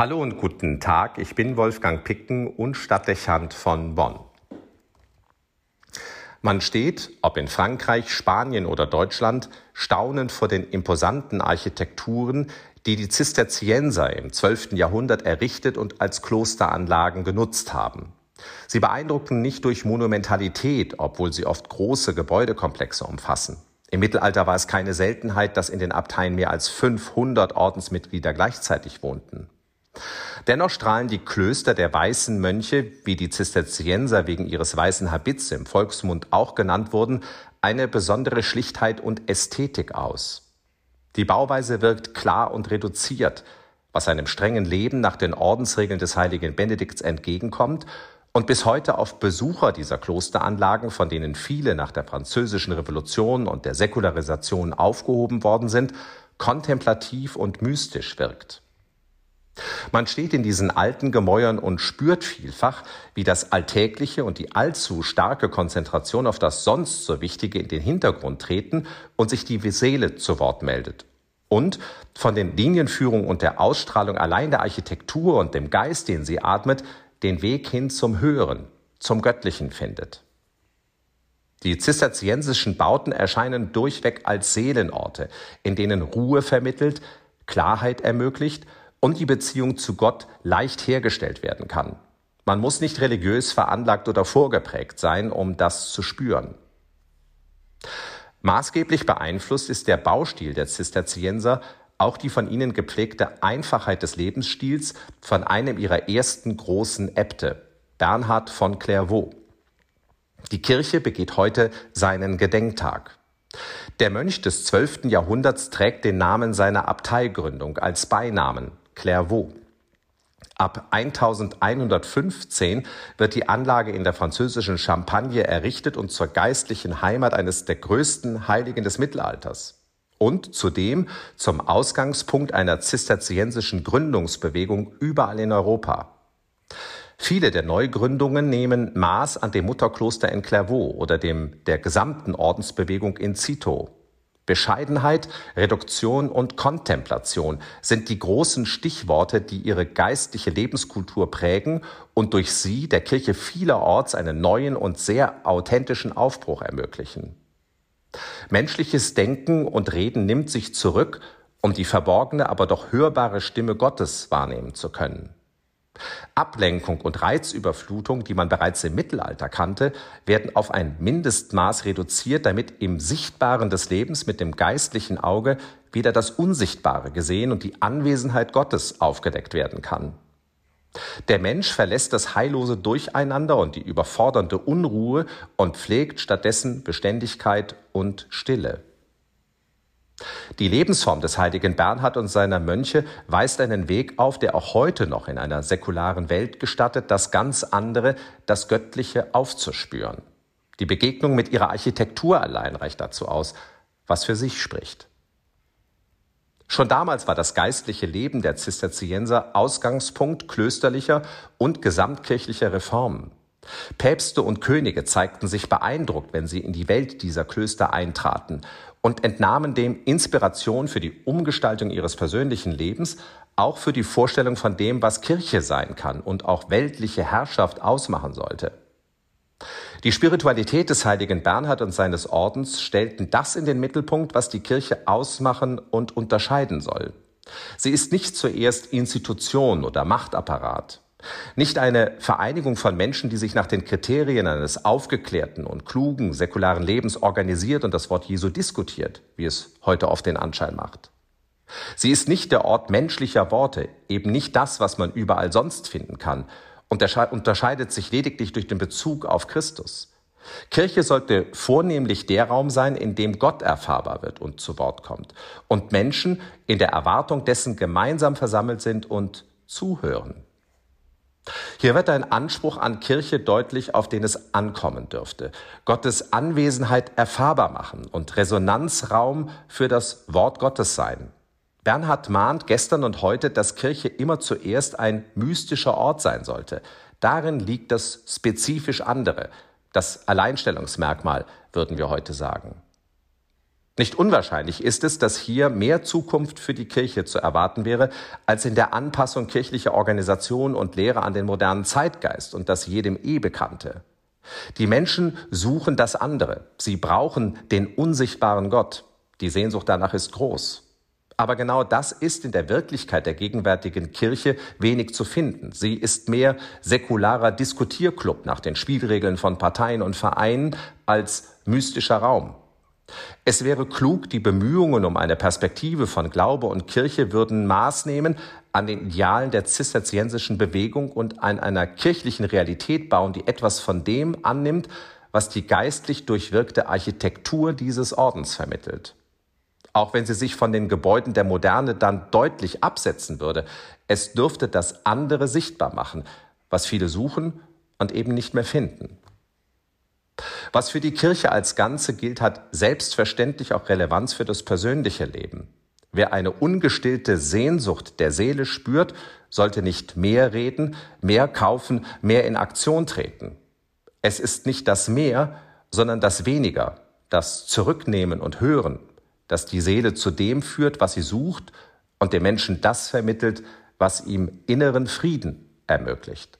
Hallo und guten Tag, ich bin Wolfgang Picken und Stadtdechant von Bonn. Man steht, ob in Frankreich, Spanien oder Deutschland, staunend vor den imposanten Architekturen, die die Zisterzienser im 12. Jahrhundert errichtet und als Klosteranlagen genutzt haben. Sie beeindrucken nicht durch Monumentalität, obwohl sie oft große Gebäudekomplexe umfassen. Im Mittelalter war es keine Seltenheit, dass in den Abteien mehr als 500 Ordensmitglieder gleichzeitig wohnten. Dennoch strahlen die Klöster der weißen Mönche, wie die Zisterzienser wegen ihres weißen Habits im Volksmund auch genannt wurden, eine besondere Schlichtheit und Ästhetik aus. Die Bauweise wirkt klar und reduziert, was einem strengen Leben nach den Ordensregeln des heiligen Benedikts entgegenkommt und bis heute auf Besucher dieser Klosteranlagen, von denen viele nach der französischen Revolution und der Säkularisation aufgehoben worden sind, kontemplativ und mystisch wirkt. Man steht in diesen alten Gemäuern und spürt vielfach, wie das Alltägliche und die allzu starke Konzentration auf das sonst so Wichtige in den Hintergrund treten und sich die Seele zu Wort meldet. Und von den Linienführungen und der Ausstrahlung allein der Architektur und dem Geist, den sie atmet, den Weg hin zum Höheren, zum Göttlichen findet. Die zisterziensischen Bauten erscheinen durchweg als Seelenorte, in denen Ruhe vermittelt, Klarheit ermöglicht und die Beziehung zu Gott leicht hergestellt werden kann. Man muss nicht religiös veranlagt oder vorgeprägt sein, um das zu spüren. Maßgeblich beeinflusst ist der Baustil der Zisterzienser auch die von ihnen gepflegte Einfachheit des Lebensstils von einem ihrer ersten großen Äbte, Bernhard von Clairvaux. Die Kirche begeht heute seinen Gedenktag. Der Mönch des 12. Jahrhunderts trägt den Namen seiner Abteigründung als Beinamen. Clairvaux. Ab 1115 wird die Anlage in der französischen Champagne errichtet und zur geistlichen Heimat eines der größten Heiligen des Mittelalters. Und zudem zum Ausgangspunkt einer zisterziensischen Gründungsbewegung überall in Europa. Viele der Neugründungen nehmen Maß an dem Mutterkloster in Clairvaux oder dem der gesamten Ordensbewegung in Citeaux. Bescheidenheit, Reduktion und Kontemplation sind die großen Stichworte, die ihre geistliche Lebenskultur prägen und durch sie der Kirche vielerorts einen neuen und sehr authentischen Aufbruch ermöglichen. Menschliches Denken und Reden nimmt sich zurück, um die verborgene, aber doch hörbare Stimme Gottes wahrnehmen zu können. Ablenkung und Reizüberflutung, die man bereits im Mittelalter kannte, werden auf ein Mindestmaß reduziert, damit im Sichtbaren des Lebens mit dem geistlichen Auge wieder das Unsichtbare gesehen und die Anwesenheit Gottes aufgedeckt werden kann. Der Mensch verlässt das heillose Durcheinander und die überfordernde Unruhe und pflegt stattdessen Beständigkeit und Stille. Die Lebensform des heiligen Bernhard und seiner Mönche weist einen Weg auf, der auch heute noch in einer säkularen Welt gestattet, das ganz andere, das Göttliche aufzuspüren. Die Begegnung mit ihrer Architektur allein reicht dazu aus, was für sich spricht. Schon damals war das geistliche Leben der Zisterzienser Ausgangspunkt klösterlicher und gesamtkirchlicher Reformen. Päpste und Könige zeigten sich beeindruckt, wenn sie in die Welt dieser Klöster eintraten und entnahmen dem Inspiration für die Umgestaltung ihres persönlichen Lebens, auch für die Vorstellung von dem, was Kirche sein kann und auch weltliche Herrschaft ausmachen sollte. Die Spiritualität des heiligen Bernhard und seines Ordens stellten das in den Mittelpunkt, was die Kirche ausmachen und unterscheiden soll. Sie ist nicht zuerst Institution oder Machtapparat. Nicht eine Vereinigung von Menschen, die sich nach den Kriterien eines aufgeklärten und klugen säkularen Lebens organisiert und das Wort Jesu diskutiert, wie es heute oft den Anschein macht. Sie ist nicht der Ort menschlicher Worte, eben nicht das, was man überall sonst finden kann, und unterscheidet sich lediglich durch den Bezug auf Christus. Kirche sollte vornehmlich der Raum sein, in dem Gott erfahrbar wird und zu Wort kommt und Menschen in der Erwartung dessen gemeinsam versammelt sind und zuhören. Hier wird ein Anspruch an Kirche deutlich, auf den es ankommen dürfte. Gottes Anwesenheit erfahrbar machen und Resonanzraum für das Wort Gottes sein. Bernhard mahnt gestern und heute, dass Kirche immer zuerst ein mystischer Ort sein sollte. Darin liegt das spezifisch andere, das Alleinstellungsmerkmal, würden wir heute sagen. Nicht unwahrscheinlich ist es, dass hier mehr Zukunft für die Kirche zu erwarten wäre, als in der Anpassung kirchlicher Organisation und Lehre an den modernen Zeitgeist und das jedem eh bekannte. Die Menschen suchen das andere. Sie brauchen den unsichtbaren Gott. Die Sehnsucht danach ist groß. Aber genau das ist in der Wirklichkeit der gegenwärtigen Kirche wenig zu finden. Sie ist mehr säkularer Diskutierclub nach den Spielregeln von Parteien und Vereinen als mystischer Raum. Es wäre klug, die Bemühungen um eine Perspektive von Glaube und Kirche würden Maß nehmen an den Idealen der zisterziensischen Bewegung und an einer kirchlichen Realität bauen, die etwas von dem annimmt, was die geistlich durchwirkte Architektur dieses Ordens vermittelt. Auch wenn sie sich von den Gebäuden der Moderne dann deutlich absetzen würde, es dürfte das andere sichtbar machen, was viele suchen und eben nicht mehr finden. Was für die Kirche als Ganze gilt, hat selbstverständlich auch Relevanz für das persönliche Leben. Wer eine ungestillte Sehnsucht der Seele spürt, sollte nicht mehr reden, mehr kaufen, mehr in Aktion treten. Es ist nicht das Mehr, sondern das Weniger, das Zurücknehmen und Hören, das die Seele zu dem führt, was sie sucht und dem Menschen das vermittelt, was ihm inneren Frieden ermöglicht.